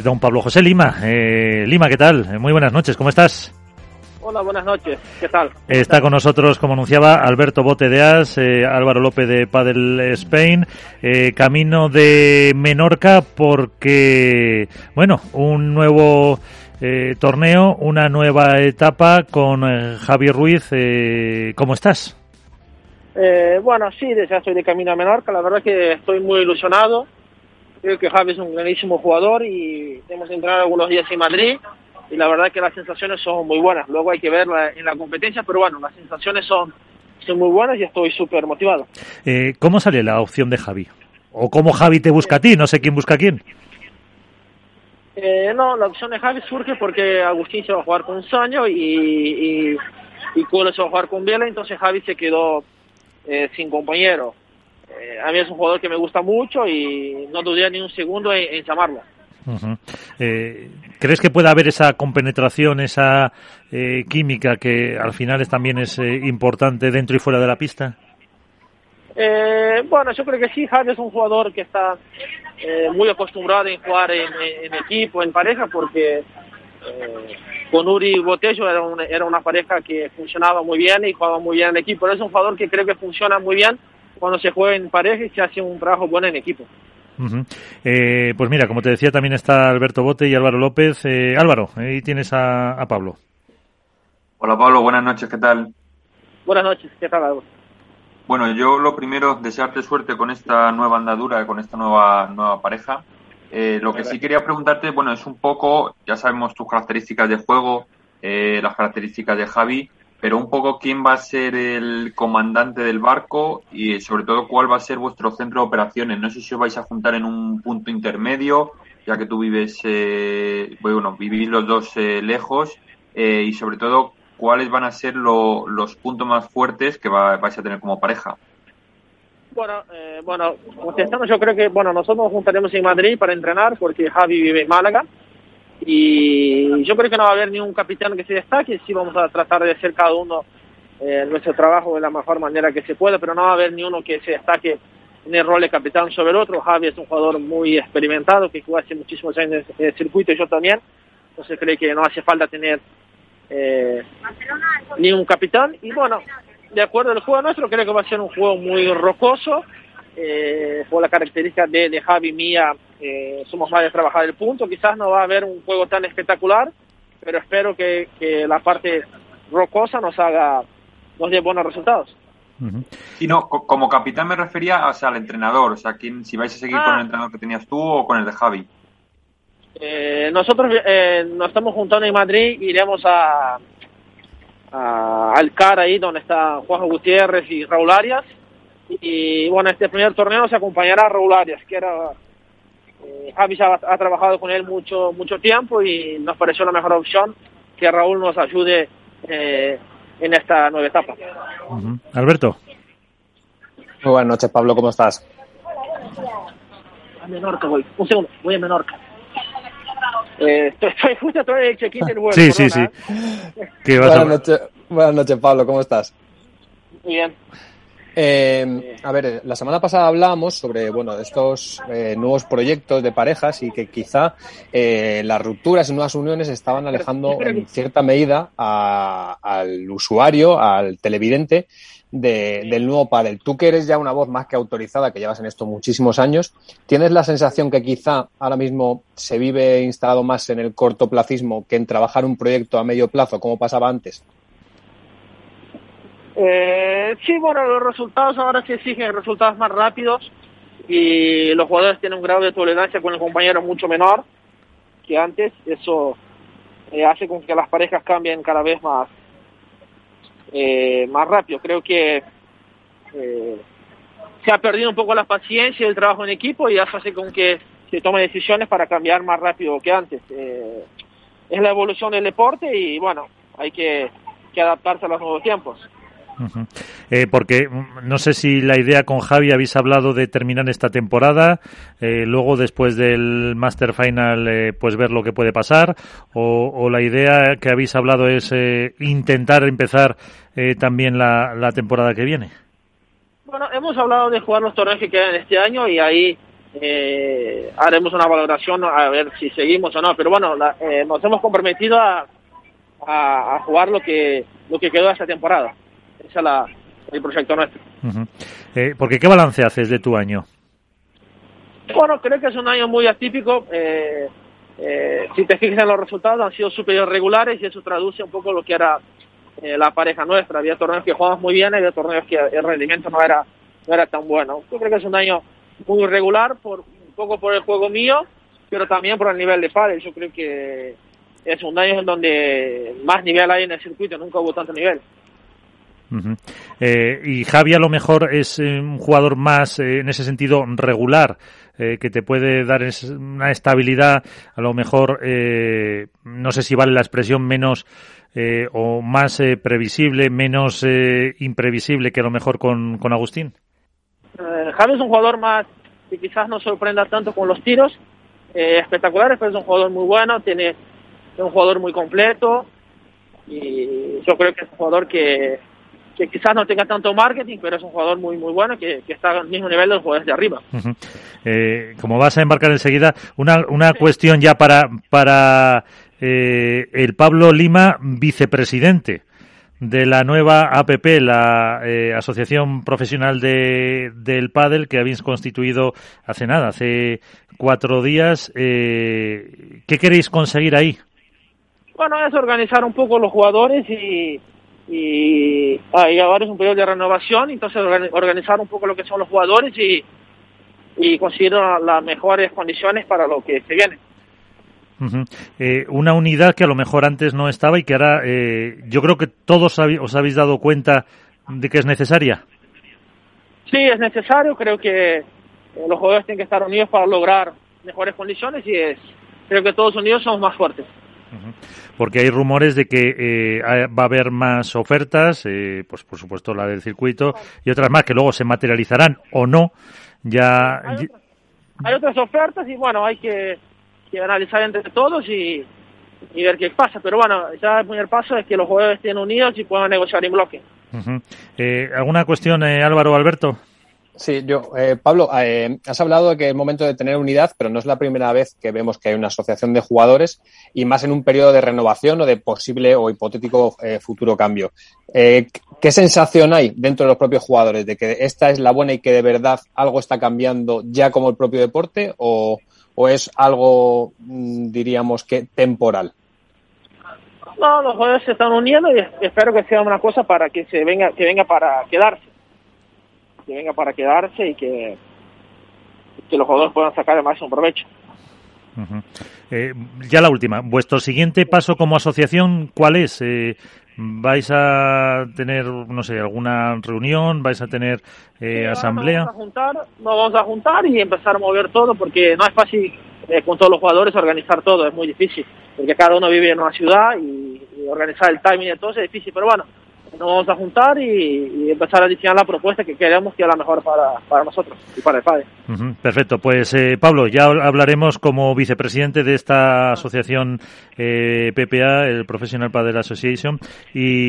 Don Pablo José Lima. Eh, Lima, ¿qué tal? Muy buenas noches, ¿cómo estás? Hola, buenas noches, ¿qué tal? Está con nosotros, como anunciaba, Alberto Bote de As, eh, Álvaro López de Padel Spain, eh, camino de Menorca porque, bueno, un nuevo eh, torneo, una nueva etapa con eh, Javier Ruiz. Eh, ¿Cómo estás? Eh, bueno, sí, ya estoy de camino a Menorca, la verdad que estoy muy ilusionado. Creo que Javi es un grandísimo jugador y hemos entrenado algunos días en Madrid y la verdad que las sensaciones son muy buenas. Luego hay que verla en la competencia, pero bueno, las sensaciones son, son muy buenas y estoy súper motivado. Eh, ¿Cómo sale la opción de Javi? ¿O cómo Javi te busca a ti? No sé quién busca a quién. Eh, no, la opción de Javi surge porque Agustín se va a jugar con Soño y, y, y Culo se va a jugar con Biela, entonces Javi se quedó eh, sin compañero. Eh, a mí es un jugador que me gusta mucho y no dudé ni un segundo en, en llamarlo. Uh -huh. eh, ¿Crees que puede haber esa compenetración, esa eh, química que al final es, también es eh, importante dentro y fuera de la pista? Eh, bueno, yo creo que sí, Javi es un jugador que está eh, muy acostumbrado en jugar en, en, equipo, en pareja, porque con Uri Botello era, un, era una pareja que funcionaba muy bien y jugaba muy bien en equipo. Pero es un jugador que creo que funciona muy bien cuando se juega en pareja y se hace un trabajo bueno en equipo. Uh -huh. eh, pues mira, como te decía, también está Alberto Bote y Álvaro López. Eh, Álvaro, ahí tienes a, a, Pablo. Hola Pablo, buenas noches, ¿qué tal? Buenas noches, ¿qué tal Álvaro? Bueno, yo lo primero, desearte suerte con esta nueva andadura, con esta nueva, nueva pareja. Eh, lo que sí quería preguntarte, bueno, es un poco, ya sabemos tus características de juego, eh, las características de Javi, pero un poco quién va a ser el comandante del barco y sobre todo cuál va a ser vuestro centro de operaciones. No sé si os vais a juntar en un punto intermedio, ya que tú vives, eh, bueno, vivís los dos eh, lejos eh, y sobre todo cuáles van a ser lo, los puntos más fuertes que va, vais a tener como pareja. Bueno, eh, bueno, contestando, yo creo que, bueno, nosotros nos juntaremos en Madrid para entrenar porque Javi vive en Málaga y yo creo que no va a haber ni un capitán que se destaque, sí vamos a tratar de hacer cada uno eh, nuestro trabajo de la mejor manera que se pueda, pero no va a haber ni uno que se destaque en el rol de capitán sobre el otro. Javi es un jugador muy experimentado que jugó hace muchísimos años en el circuito y yo también, entonces creo que no hace falta tener eh, ni un capitán y bueno, de acuerdo al juego nuestro, creo que va a ser un juego muy rocoso, eh, por la característica de, de Javi mía, eh, somos más de trabajar el punto, quizás no va a haber un juego tan espectacular, pero espero que, que la parte rocosa nos haga, nos dé buenos resultados. Uh -huh. Y no, como capitán me refería o sea, al entrenador, o sea, quién, si vais a seguir ah. con el entrenador que tenías tú o con el de Javi. Eh, nosotros eh, nos estamos juntando en Madrid, iremos a, a Alcar ahí donde está Juan Gutiérrez y Raúl Arias y bueno este primer torneo se acompañará a Raúl Arias que era Javi ya ha, ha, trabajado con él mucho mucho tiempo y nos pareció la mejor opción que Raúl nos ayude eh, en esta nueva etapa uh -huh. Alberto muy buenas noches Pablo ¿cómo estás? a Menorca voy un segundo voy a Menorca eh, estoy, estoy, justo estoy en el check-in del vuelo. Sí, sí, sí. ¿Qué buenas, a... noches, buenas noches, Pablo, ¿cómo estás? Muy bien. Eh, a ver, la semana pasada hablábamos sobre bueno estos eh, nuevos proyectos de parejas y que quizá eh, las rupturas y nuevas uniones estaban alejando en cierta medida a, al usuario, al televidente, de, del nuevo pádel. Tú que eres ya una voz más que autorizada, que llevas en esto muchísimos años, ¿tienes la sensación que quizá ahora mismo se vive instalado más en el cortoplacismo que en trabajar un proyecto a medio plazo, como pasaba antes? Eh, sí, bueno, los resultados ahora se exigen resultados más rápidos y los jugadores tienen un grado de tolerancia con el compañero mucho menor que antes. Eso eh, hace con que las parejas cambien cada vez más eh, más rápido. Creo que eh, se ha perdido un poco la paciencia y el trabajo en equipo y hace con que se tome decisiones para cambiar más rápido que antes. Es la evolución del deporte y bueno, hay que adaptarse a los nuevos tiempos. Uh porque no sé si la idea con Javi habéis hablado de terminar esta temporada, eh, luego después del Master Final eh, pues ver lo que puede pasar, o, la idea que habéis hablado es eh, intentar empezar eh, también la, la, temporada que viene. Bueno, hemos hablado de jugar los torneos que quedan este año y ahí haremos una valoración a ver si seguimos o no. Pero bueno, eh, nos hemos comprometido a, a, jugar lo que lo que quedó esta temporada. Ese es la, el proyecto nuestro. eh, porque ¿qué balance haces de tu año? Bueno, creo que es un año muy atípico. Eh, eh, si te fijas en los resultados, han sido súper irregulares y eso traduce un poco lo que era eh, la pareja nuestra. Había torneos que jugamos muy bien y había torneos que el rendimiento no era, no era tan bueno. Yo creo que es un año muy irregular, por, un poco por el juego mío, pero también por el nivel de padres. Yo creo que es un año en donde más nivel hay en el circuito, nunca hubo tanto nivel. Eh, y Javi a lo mejor es un jugador más eh, en ese sentido regular, eh, que te puede dar una estabilidad, a lo mejor, eh, no sé si vale la expresión, menos eh, o más previsible, menos imprevisible que a lo mejor con, con Agustín. Javi es un jugador más que quizás no sorprenda tanto con los tiros. Espectaculares, pero es un jugador muy bueno, tiene es un jugador muy completo. Y yo creo que es un jugador que que quizás no tenga tanto marketing, pero es un jugador muy muy bueno que, que está al mismo nivel de los jugadores de arriba. Uh -huh. eh, como vas a embarcar enseguida, una, una sí. cuestión ya para, para eh, el Pablo Lima, vicepresidente de la nueva APP, la eh, Asociación Profesional de, del Padel, que habéis constituido hace nada, hace cuatro días. Eh, ¿Qué queréis conseguir ahí? Bueno, es organizar un poco los jugadores y, y hay ahora es un periodo de renovación, entonces organizar un poco lo que son los jugadores y, y conseguir las mejores condiciones para lo que se viene. Uh -huh. eh, una unidad que a lo mejor antes no estaba y que ahora eh, yo creo que todos os habéis dado cuenta de que es necesaria. Sí, es necesario, creo que los jugadores tienen que estar unidos para lograr mejores condiciones y es creo que todos unidos somos más fuertes. Porque hay rumores de que eh, va a haber más ofertas, eh, pues por supuesto la del circuito y otras más que luego se materializarán o no. Ya hay, otras, hay otras ofertas y bueno hay que, que analizar entre todos y, y, ver qué pasa. Pero bueno, ya el primer paso es que los jugadores estén unidos y puedan negociar en bloque. Uh -huh. eh, ¿Alguna cuestión, Álvaro Alberto? Sí, yo, eh, Pablo, eh, has hablado de que es momento de tener unidad, pero no es la primera vez que vemos que hay una asociación de jugadores y más en un periodo de renovación o de posible o hipotético eh, futuro cambio. Eh, ¿Qué sensación hay dentro de los propios jugadores de que esta es la buena y que de verdad algo está cambiando ya como el propio deporte o, o es algo, mm, diríamos que temporal? No, los jugadores se están uniendo y espero que sea una cosa para que se venga, que venga para quedarse que venga para quedarse y que, que los jugadores puedan sacar el máximo provecho. Uh -huh. eh, ya la última, vuestro siguiente paso como asociación, ¿cuál es? Eh, ¿Vais a tener, no sé, alguna reunión? ¿Vais a tener eh, sí, asamblea? Nos vamos a, juntar, nos vamos a juntar y empezar a mover todo porque no es fácil eh, con todos los jugadores organizar todo, es muy difícil, porque cada uno vive en una ciudad y, y organizar el timing de todo es difícil, pero bueno, nos vamos a juntar y, empezar a diseñar la propuesta que queremos que es la mejor para, para nosotros y para el padre. Uh perfecto, pues eh, Pablo, ya hablaremos como vicepresidente de esta asociación eh, PPA, el Professional Padel Association, y